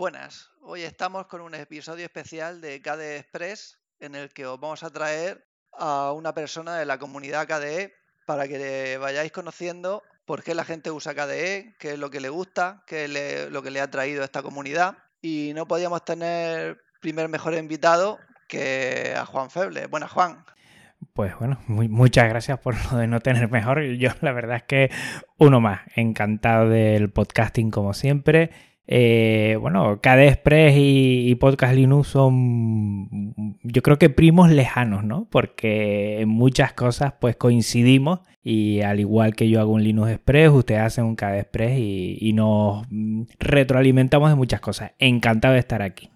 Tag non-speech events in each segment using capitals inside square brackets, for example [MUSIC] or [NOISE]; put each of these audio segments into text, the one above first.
Buenas, hoy estamos con un episodio especial de KDE Express en el que os vamos a traer a una persona de la comunidad KDE para que vayáis conociendo por qué la gente usa KDE, qué es lo que le gusta, qué es lo que le ha traído a esta comunidad. Y no podíamos tener primer mejor invitado que a Juan Feble. Buenas, Juan. Pues bueno, muchas gracias por lo de no tener mejor. Yo la verdad es que uno más, encantado del podcasting como siempre. Eh, bueno, KDE Express y, Podcast Linux son yo creo que primos lejanos, ¿no? Porque en muchas cosas pues coincidimos y al igual que yo hago un Linux Express, ustedes hacen un KDE Express y, y nos retroalimentamos de muchas cosas. Encantado de estar aquí.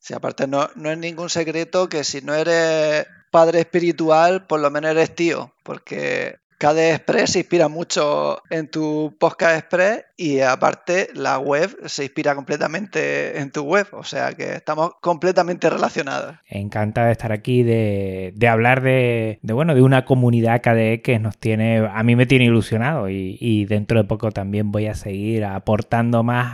Sí, aparte no, no es ningún secreto que si no eres padre espiritual, por lo menos eres tío, porque KDE Express se inspira mucho en tu podcast Express y aparte la web se inspira completamente en tu web, o sea que estamos completamente relacionados. Encantado de estar aquí, de, hablar de, bueno, de una comunidad KDE que nos tiene, a mí me tiene ilusionado y, dentro de poco también voy a seguir aportando más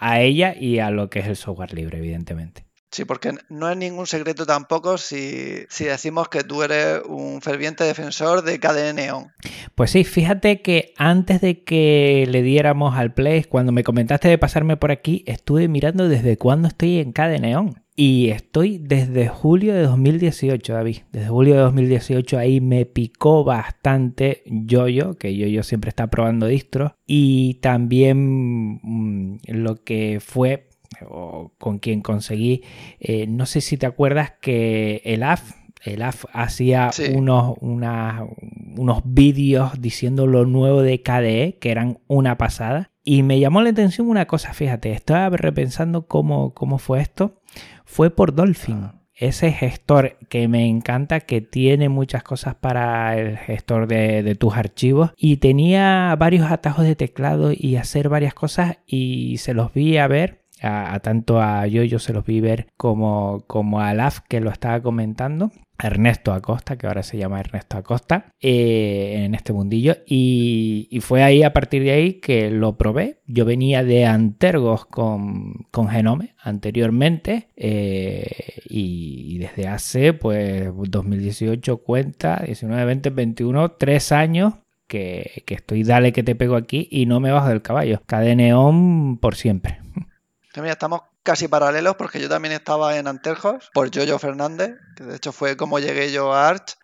a ella y a lo que es el software libre, evidentemente. Sí, porque no es ningún secreto tampoco si, decimos que tú eres un ferviente defensor de KDE Neon. Pues sí, fíjate que antes de que le diéramos al play, cuando me comentaste de pasarme por aquí, estuve mirando desde cuándo estoy en KDE Neon. Y estoy desde julio de 2018, David. Desde julio de 2018 ahí me picó bastante Yoyo, que Yoyo siempre está probando distros. Y también mm, lo que fue o con quien conseguí, eh, no sé si te acuerdas que el AF, el AF hacía unos, unos vídeos diciendo lo nuevo de KDE, que eran una pasada. Y me llamó la atención una cosa, fíjate, estaba repensando cómo, cómo fue esto. Fue por Dolphin. Ese gestor que me encanta, que tiene muchas cosas para el gestor de, de, tus archivos y tenía varios atajos de teclado y hacer varias cosas y se los vi a ver a, tanto a Yoyo se los vi ver como, como a Laf que lo estaba comentando. Ernesto Acosta, que ahora se llama Ernesto Acosta, eh, en este mundillo. Y, fue ahí, a partir de ahí, que lo probé. Yo venía de Antergos con, con Genome anteriormente. Eh, y, desde hace, pues, 2018 cuenta, 19, 20, 21, 3 años que, que estoy dale que te pego aquí y no me bajo del caballo. Cadeneón por siempre. [LAUGHS] Mira, estamos casi paralelos porque yo también estaba en Anterjos por Jojo Fernández, que de hecho fue como llegué yo a Arch.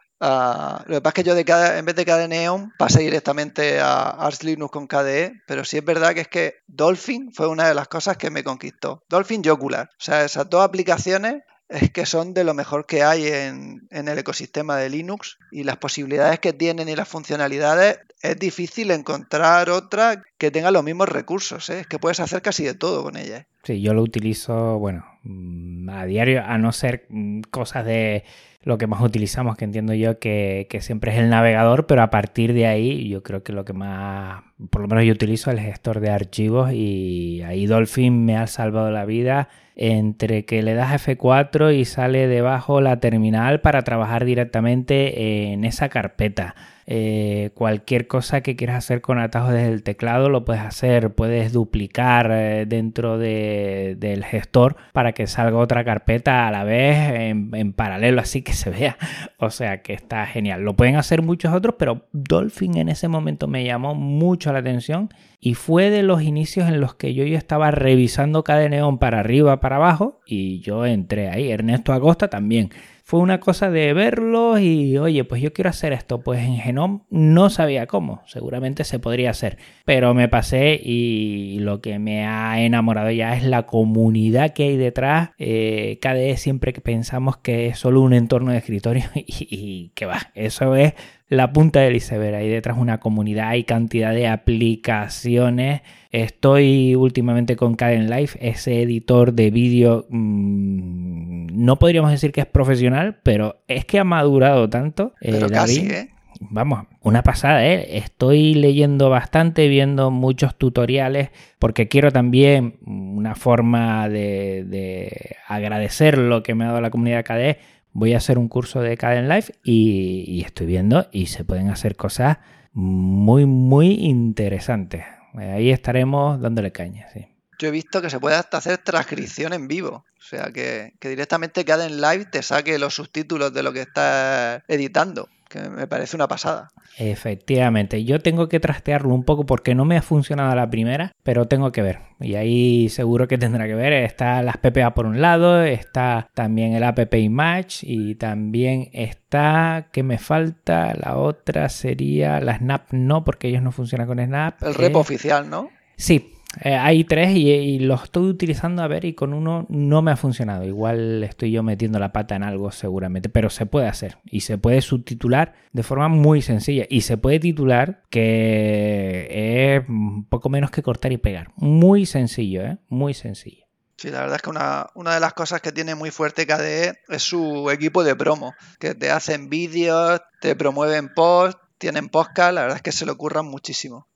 lo que pasa es que yo de cada, en vez de KDE Neon pasé directamente a Arch Linux con KDE, pero sí es verdad que es que Dolphin fue una de las cosas que me conquistó. Dolphin y Ocular. O sea, esas dos aplicaciones es que son de lo mejor que hay en, en, el ecosistema de Linux y las posibilidades que tienen y las funcionalidades es difícil encontrar otra que tenga los mismos recursos. ¿eh? Es que puedes hacer casi de todo con ella. ¿eh? Sí, yo lo utilizo, bueno, mm, a diario, a no ser mm, cosas de lo que más utilizamos, que entiendo yo que, que, siempre es el navegador, pero a partir de ahí yo creo que lo que más, por lo menos yo utilizo el gestor de archivos y ahí Dolphin me ha salvado la vida entre que le das F4 y sale debajo la terminal para trabajar directamente en esa carpeta. Eh, cualquier cosa que quieras hacer con atajos desde el teclado lo puedes hacer, puedes duplicar eh, dentro del gestor para que salga otra carpeta a la vez en, paralelo, así que se vea. [LAUGHS] O sea que está genial. Lo pueden hacer muchos otros, pero Dolphin en ese momento me llamó mucho la atención y fue de los inicios en los que yo ya estaba revisando cada neón para arriba, para abajo y yo entré ahí. Ernesto Acosta también fue una cosa de verlo y, oye, pues yo quiero hacer esto. Pues en Genome no sabía cómo, seguramente se podría hacer, pero me pasé y lo que me ha enamorado ya es la comunidad que hay detrás. Eh, KDE siempre pensamos que es solo un entorno de escritorio [LAUGHS] y que va, eso es la punta del iceberg. Ahí detrás una comunidad, hay cantidad de aplicaciones. Estoy últimamente con Caden Life, ese editor de vídeo. Mmm, no podríamos decir que es profesional, pero es que ha madurado tanto. Eh, pero casi, ¿eh? Vamos, una pasada, ¿eh? Estoy leyendo bastante, viendo muchos tutoriales, porque quiero también una forma de, de agradecer lo que me ha dado la comunidad KDE voy a hacer un curso de Caden Life y, estoy viendo y se pueden hacer cosas muy, muy interesantes. Ahí estaremos dándole caña, sí. yo he visto que se puede hasta hacer transcripción en vivo. O sea, que, directamente en Live te saque los subtítulos de lo que estás editando que me parece una pasada. Efectivamente, yo tengo que trastearlo un poco porque no me ha funcionado la primera, pero tengo que ver. Y ahí seguro que tendrá que ver. Está las PPA por un lado, está también el app Image y también está, ¿qué me falta? La otra sería la Snap, no, porque ellos no funcionan con Snap. El repo oficial, ¿no? Sí, eh, hay tres y, los estoy utilizando a ver y con uno no me ha funcionado. Igual estoy yo metiendo la pata en algo seguramente, pero se puede hacer y se puede subtitular de forma muy sencilla y se puede titular que es poco menos que cortar y pegar. Muy sencillo, ¿eh? Muy sencillo. Sí, la verdad es que una, una, de las cosas que tiene muy fuerte KDE es su equipo de promo, que te hacen vídeos, te promueven post, tienen podcast, la verdad es que se lo ocurran muchísimo.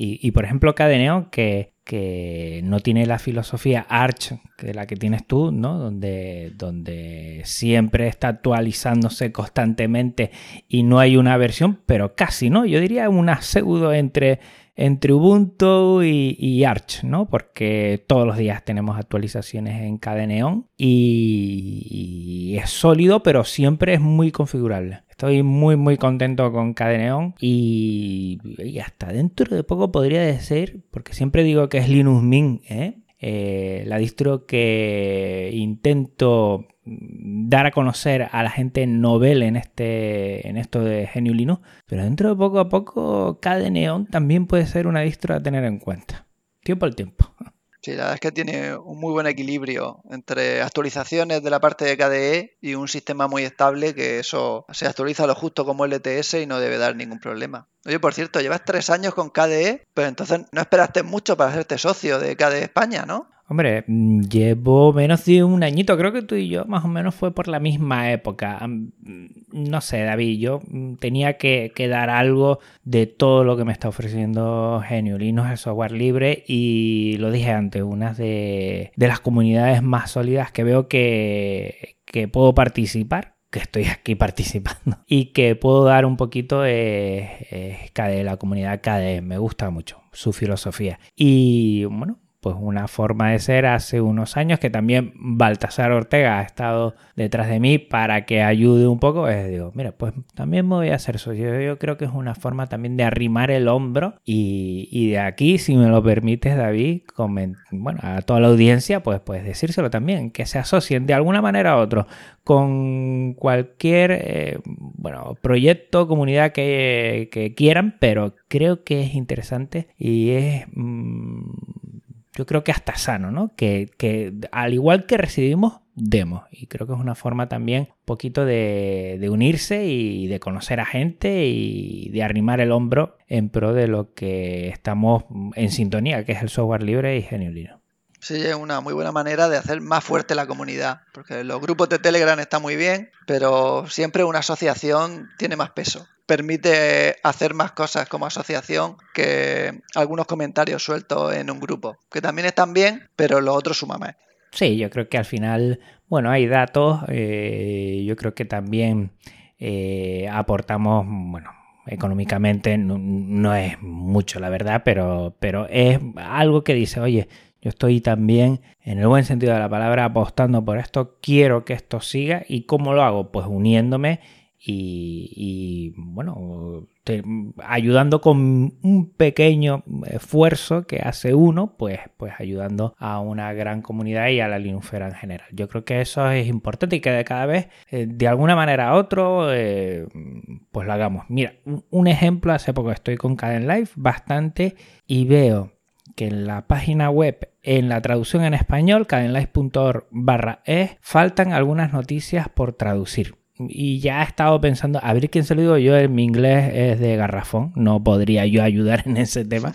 Y, por ejemplo, Cadeneo, que, que no tiene la filosofía Arch, que la que tienes tú, ¿no? Donde, donde siempre está actualizándose constantemente y no hay una versión, pero casi, ¿no? Yo diría una pseudo entre, entre Ubuntu y, Arch, ¿no? Porque todos los días tenemos actualizaciones en Cadeneon y, y es sólido, pero siempre es muy configurable. Estoy muy muy contento con Cadeneon y, y, hasta dentro de poco podría decir, porque siempre digo que es Linux Mint, ¿eh? Eh, la distro que intento dar a conocer a la gente novel en este en esto de GNU Linux, pero dentro de poco a poco Cadeneon también puede ser una distro a tener en cuenta. Tiempo al tiempo. Sí, la verdad es que tiene un muy buen equilibrio entre actualizaciones de la parte de KDE y un sistema muy estable que eso se actualiza lo justo como LTS y no debe dar ningún problema. Oye, por cierto, llevas tres años con KDE, pero entonces no esperaste mucho para hacerte socio de KDE España, ¿no? Hombre, mm, llevo menos de un añito, creo que tú y yo más o menos fue por la misma época. No sé, David, yo mm, tenía que, dar algo de todo lo que me está ofreciendo Genio. Linux es software libre y lo dije antes, una de, las comunidades más sólidas que veo que, puedo participar que estoy aquí [LAUGHS] participando y que puedo dar un poquito de la comunidad KDE. Me gusta mucho su filosofía. Y bueno, pues una forma de ser hace unos años que también Baltasar Ortega ha estado detrás de mí para que ayude un poco, es digo, mira, pues también me voy a hacer socio. Yo creo que es una forma también de arrimar el hombro y, de aquí, si me lo permites, David, bueno, a toda la audiencia, pues puedes decírselo también, que se asocien de alguna manera a otro con cualquier eh, bueno, proyecto, comunidad que, quieran, pero creo que es interesante y es... Mm, yo creo que hasta sano, ¿no? Que, al igual que recibimos, demos. Y creo que es una forma también un poquito de, unirse y de conocer a gente y de arrimar el hombro en pro de lo que estamos en sintonía, que es el software libre y genio Sí, es una muy buena manera de hacer más fuerte la comunidad, porque los grupos de Telegram están muy bien, pero siempre una asociación tiene más peso. Permite hacer más cosas como asociación que algunos comentarios sueltos en un grupo, que también están bien, pero los otros suman más. Sí, yo creo que al final, bueno, hay datos, eh, yo creo que también eh, aportamos, bueno, económicamente no, no, es mucho, la verdad, pero, pero es algo que dice, oye, estoy también, en el buen sentido de la palabra, apostando por esto. Quiero que esto siga. ¿Y cómo lo hago? Pues uniéndome y, bueno, ayudando con un pequeño esfuerzo que hace uno, pues, pues ayudando a una gran comunidad y a la Linufera en general. Yo creo que eso es importante y que de cada vez, eh, de alguna manera a otro, eh, pues lo hagamos. Mira, un ejemplo, hace poco estoy con Caden Life bastante y veo que en la página web, en la traducción en español, cadenlife.org barra e, faltan algunas noticias por traducir y ya he estado pensando, a ver quién se lo digo yo, mi inglés es de garrafón, no podría yo ayudar en ese tema,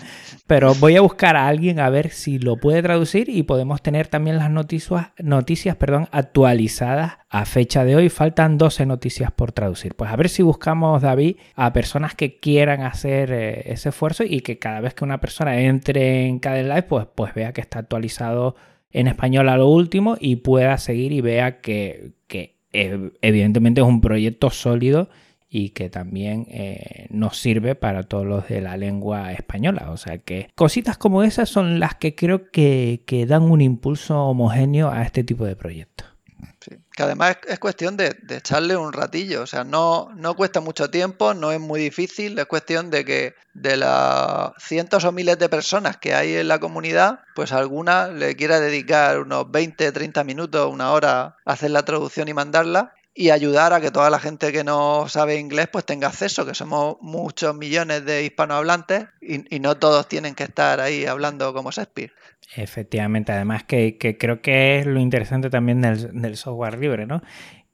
pero voy a buscar a alguien a ver si lo puede traducir y podemos tener también las noticias, noticias perdón, actualizadas a fecha de hoy. Faltan 12 noticias por traducir. Pues a ver si buscamos, David, a personas que quieran hacer eh, ese esfuerzo y que cada vez que una persona entre en cada live, pues, pues vea que está actualizado en español a lo último y pueda seguir y vea que, que evidentemente es un proyecto sólido y que también eh, nos sirve para todos los de la lengua española. O sea que cositas como esas son las que creo que, que dan un impulso homogéneo a este tipo de proyectos. Que además es, cuestión de, echarle un ratillo, o sea, no, no cuesta mucho tiempo, no es muy difícil, es cuestión de que de las cientos o miles de personas que hay en la comunidad, pues alguna le quiera dedicar unos 20, 30 minutos, una hora a hacer la traducción y mandarla y ayudar a que toda la gente que no sabe inglés pues tenga acceso, que somos muchos millones de hispanohablantes y, no todos tienen que estar ahí hablando como Shakespeare. Efectivamente, además que, creo que es lo interesante también del, software libre, ¿no?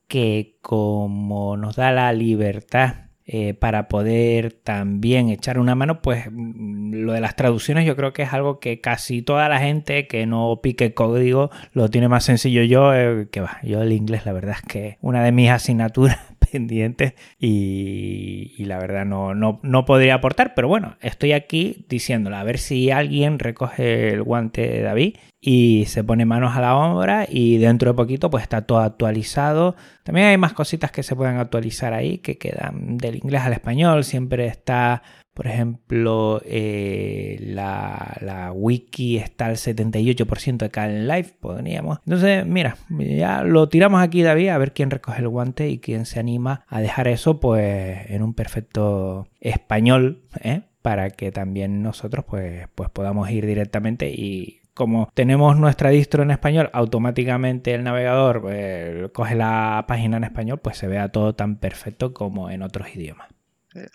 Que como nos da la libertad eh, para poder también echar una mano, pues mm, lo de las traducciones yo creo que es algo que casi toda la gente que no pique código lo tiene más sencillo. Yo, eh, que va, yo el inglés la verdad es que una de mis asignaturas pendientes y, la verdad no, no, no, podría aportar, pero bueno, estoy aquí diciéndolo, a ver si alguien recoge el guante de David y se pone manos a la obra y dentro de poquito pues está todo actualizado. También hay más cositas que se pueden actualizar ahí que quedan del inglés al español, siempre está por ejemplo, eh, la, wiki está al 78% de en Live, podríamos. Entonces, mira, ya lo tiramos aquí, David, a ver quién recoge el guante y quién se anima a dejar eso, pues, en un perfecto español, ¿eh? para que también nosotros, pues, pues podamos ir directamente y como tenemos nuestra distro en español, automáticamente el navegador pues, coge la página en español, pues se vea todo tan perfecto como en otros idiomas.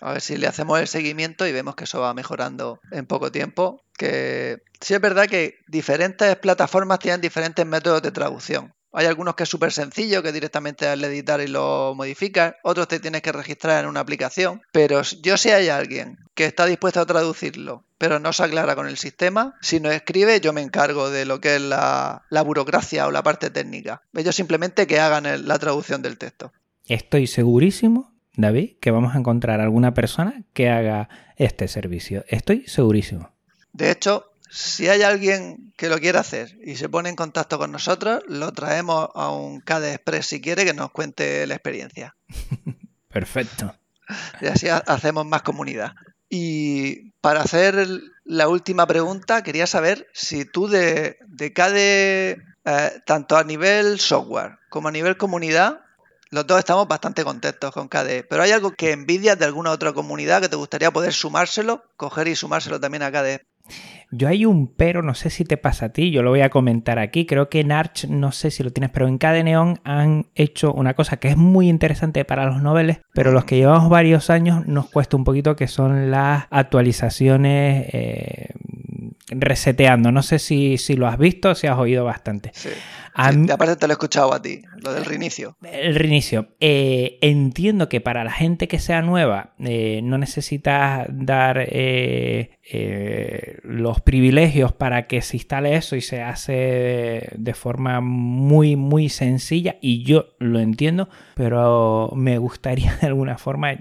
A ver si le hacemos el seguimiento y vemos que eso va mejorando en poco tiempo. Que sí es verdad que diferentes plataformas tienen diferentes métodos de traducción. Hay algunos que es súper sencillo, que directamente al editar y lo modificas. Otros te tienes que registrar en una aplicación. Pero yo si hay alguien que está dispuesto a traducirlo, pero no se aclara con el sistema, si no escribe, yo me encargo de lo que es la, burocracia o la parte técnica. Ellos simplemente que hagan la traducción del texto. Estoy segurísimo David, que vamos a encontrar alguna persona que haga este servicio. Estoy segurísimo. De hecho, si hay alguien que lo quiera hacer y se pone en contacto con nosotros, lo traemos a un KD Express si quiere que nos cuente la experiencia. [LAUGHS] Perfecto. Y así hacemos más comunidad. Y para hacer la última pregunta, quería saber si tú de, de KDE, eh, tanto a nivel software como a nivel comunidad, los dos estamos bastante contentos con KDE, pero ¿hay algo que envidias de alguna otra comunidad que te gustaría poder sumárselo, coger y sumárselo también a KDE? Yo hay un pero, no sé si te pasa a ti, yo lo voy a comentar aquí, creo que en Arch, no sé si lo tienes, pero en KDE Neon han hecho una cosa que es muy interesante para los noveles, pero los que llevamos varios años nos cuesta un poquito, que son las actualizaciones eh, reseteando. No sé si, si, lo has visto, si has oído bastante. Sí. aparte te lo he escuchado a ti, lo del reinicio. El reinicio. Eh, entiendo que para la gente que sea nueva eh, no necesitas dar eh, los privilegios para que se instale eso y se hace de forma muy, muy sencilla y yo lo entiendo, pero me gustaría [LAUGHS] de alguna forma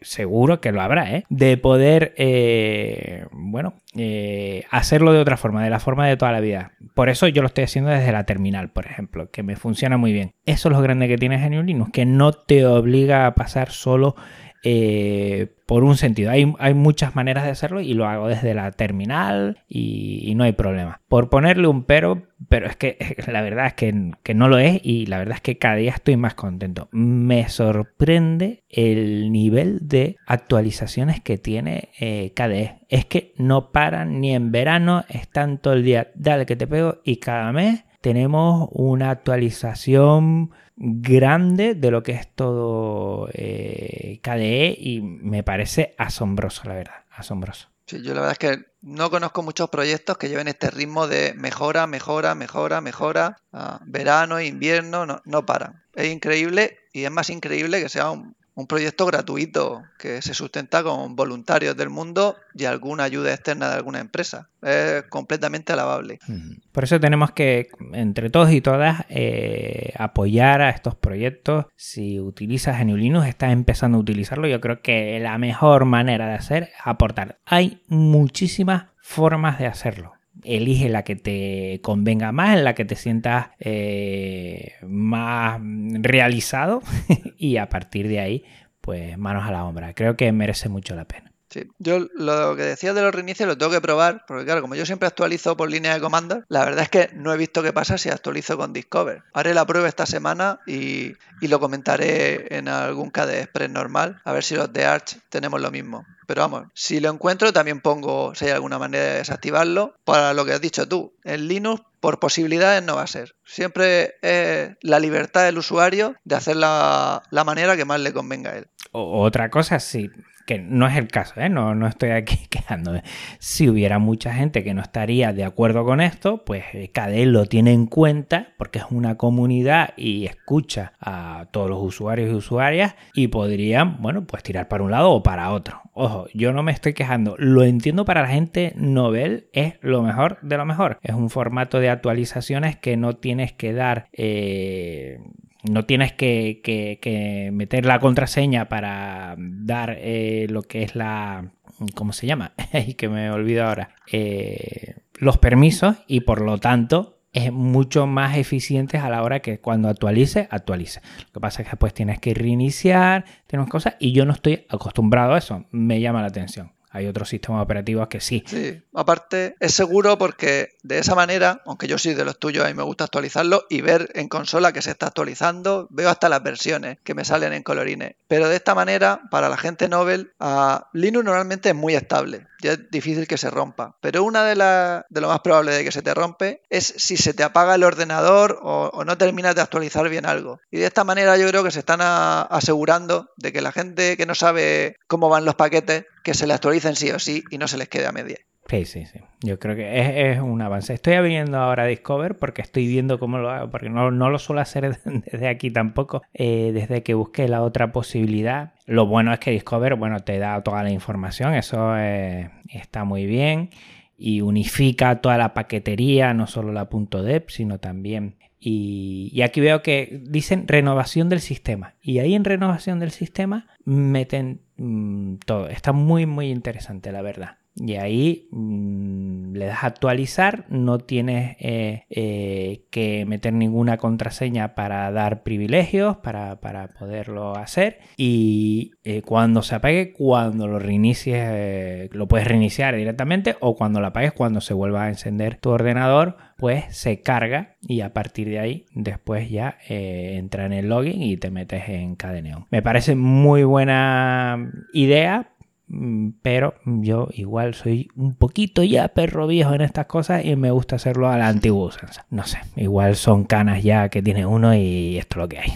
seguro que lo habrá, ¿eh? de poder, eh, bueno, eh, hacerlo de otra forma, de la forma de toda la vida. Por eso yo lo estoy haciendo desde la terminal, por ejemplo, que me funciona muy bien. Eso es lo grande que tiene GNU Linux, que no te obliga a pasar solo eh, por un sentido. Hay, hay, muchas maneras de hacerlo y lo hago desde la terminal y, no hay problema. Por ponerle un pero, pero es que [LAUGHS] la verdad es que, que, no lo es y la verdad es que cada día estoy más contento. Me sorprende el nivel de actualizaciones que tiene eh, KDE. Es que no paran ni en verano, están todo el día, dale que te pego y cada mes tenemos una actualización grande de lo que es todo eh, KDE y me parece asombroso, la verdad, asombroso. Sí, yo la verdad es que no conozco muchos proyectos que lleven este ritmo de mejora, mejora, mejora, mejora, verano, invierno, no, no paran. Es increíble y es más increíble que sea un, un proyecto gratuito que se sustenta con voluntarios del mundo y alguna ayuda externa de alguna empresa. Es completamente alabable. Por eso tenemos que, entre todos y todas, eh, apoyar a estos proyectos. Si utilizas GNU Linux, estás empezando a utilizarlo, yo creo que la mejor manera de hacer es aportar. Hay muchísimas formas de hacerlo elige la que te convenga más, en la que te sientas eh, más realizado [LAUGHS] y a partir de ahí pues manos a la obra. Creo que merece mucho la pena. Sí, yo lo que decía de los reinicios lo tengo que probar, porque claro, como yo siempre actualizo por línea de comandos, la verdad es que no he visto qué pasa si actualizo con Discover. Haré la prueba esta semana y, lo comentaré en algún KDE Express normal, a ver si los de Arch tenemos lo mismo. Pero vamos, si lo encuentro también pongo si hay alguna manera de desactivarlo. Para lo que has dicho tú, en Linux por posibilidades no va a ser. Siempre es la libertad del usuario de hacer la, manera que más le convenga a él. otra cosa, sí que no es el caso, ¿eh? no, no estoy aquí [LAUGHS] quejándome. Si hubiera mucha gente que no estaría de acuerdo con esto, pues eh, KDE lo tiene en cuenta porque es una comunidad y escucha a todos los usuarios y usuarias y podrían, bueno, pues tirar para un lado o para otro. Ojo, yo no me estoy quejando, lo entiendo para la gente novel, es lo mejor de lo mejor. Es un formato de actualizaciones que no tienes que dar... Eh, no tienes que, meter la contraseña para dar eh, lo que es la... ¿Cómo se llama? [LAUGHS] que me olvido ahora. Eh, los permisos y por lo tanto es mucho más eficiente a la hora que cuando actualice, actualice. Lo que pasa es que después tienes que reiniciar, tienes cosas y yo no estoy acostumbrado a eso. Me llama la atención. Hay otros sistemas operativos que sí. Sí, aparte es seguro porque de esa manera, aunque yo soy de los tuyos, a mí me gusta actualizarlo y ver en consola que se está actualizando, veo hasta las versiones que me salen en colorines. Pero de esta manera, para la gente Nobel, Linux normalmente es muy estable ya es difícil que se rompa. Pero una de, las de lo más probable de que se te rompe es si se te apaga el ordenador o, no terminas de actualizar bien algo. Y de esta manera yo creo que se están asegurando de que la gente que no sabe cómo van los paquetes, que se le actualicen sí o sí y no se les quede a media. Sí, sí, sí. Yo creo que es, un avance. Estoy abriendo ahora Discover porque estoy viendo cómo lo hago, porque no, lo suelo hacer [LAUGHS] desde aquí tampoco, eh, desde que busqué la otra posibilidad. Lo bueno es que Discover, bueno, te da toda la información, eso eh, está muy bien y unifica toda la paquetería, no solo la .deb, sino también y, aquí veo que dicen renovación del sistema. Y ahí en renovación del sistema meten mm, todo. Está muy, muy interesante, la verdad. Y ahí mm, le das a actualizar, no tienes eh, eh, que meter ninguna contraseña para dar privilegios, para, poderlo hacer. Y eh, cuando se apague, cuando lo reinicies, lo puedes reiniciar directamente o cuando lo apagues, cuando se vuelva a encender tu ordenador, pues se carga y a partir de ahí después ya entra en el login y te metes en Cadeneon. Me parece muy buena idea pero yo igual soy un poquito ya perro viejo en estas cosas y me gusta hacerlo a la antigua usanza. No sé, igual son canas ya que tiene uno y esto es lo que hay.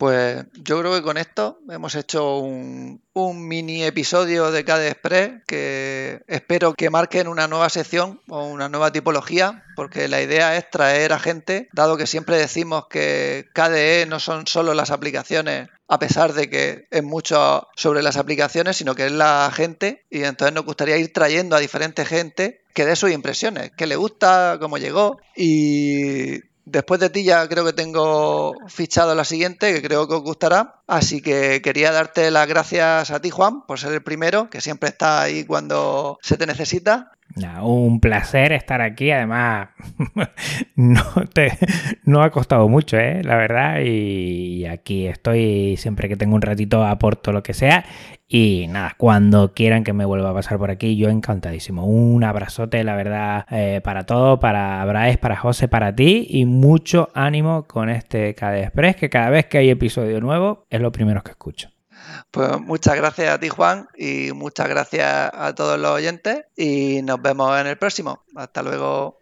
Pues yo creo que con esto hemos hecho un, mini episodio de KDE Express que espero que marquen una nueva sección o una nueva tipología, porque la idea es traer a gente, dado que siempre decimos que KDE no son solo las aplicaciones, a pesar de que es mucho sobre las aplicaciones, sino que es la gente, y entonces nos gustaría ir trayendo a diferente gente que dé sus impresiones, que le gusta, cómo llegó, y Después de ti ya creo que tengo fichado la siguiente, que creo que os gustará. Así que quería darte las gracias a ti, Juan, por ser el primero, que siempre está ahí cuando se te necesita un placer estar aquí. Además, [LAUGHS] no, te, no ha costado mucho, ¿eh? la verdad. Y aquí estoy siempre que tengo un ratito, aporto lo que sea. Y nada, cuando quieran que me vuelva a pasar por aquí, yo encantadísimo. Un abrazote, la verdad, eh, para todo, para Bryce, para José, para ti. Y mucho ánimo con este KD Express, que cada vez que hay episodio nuevo es lo primero que escucho. Pues muchas gracias a ti, Juan, y muchas gracias a todos los oyentes y nos vemos en el próximo. Hasta luego.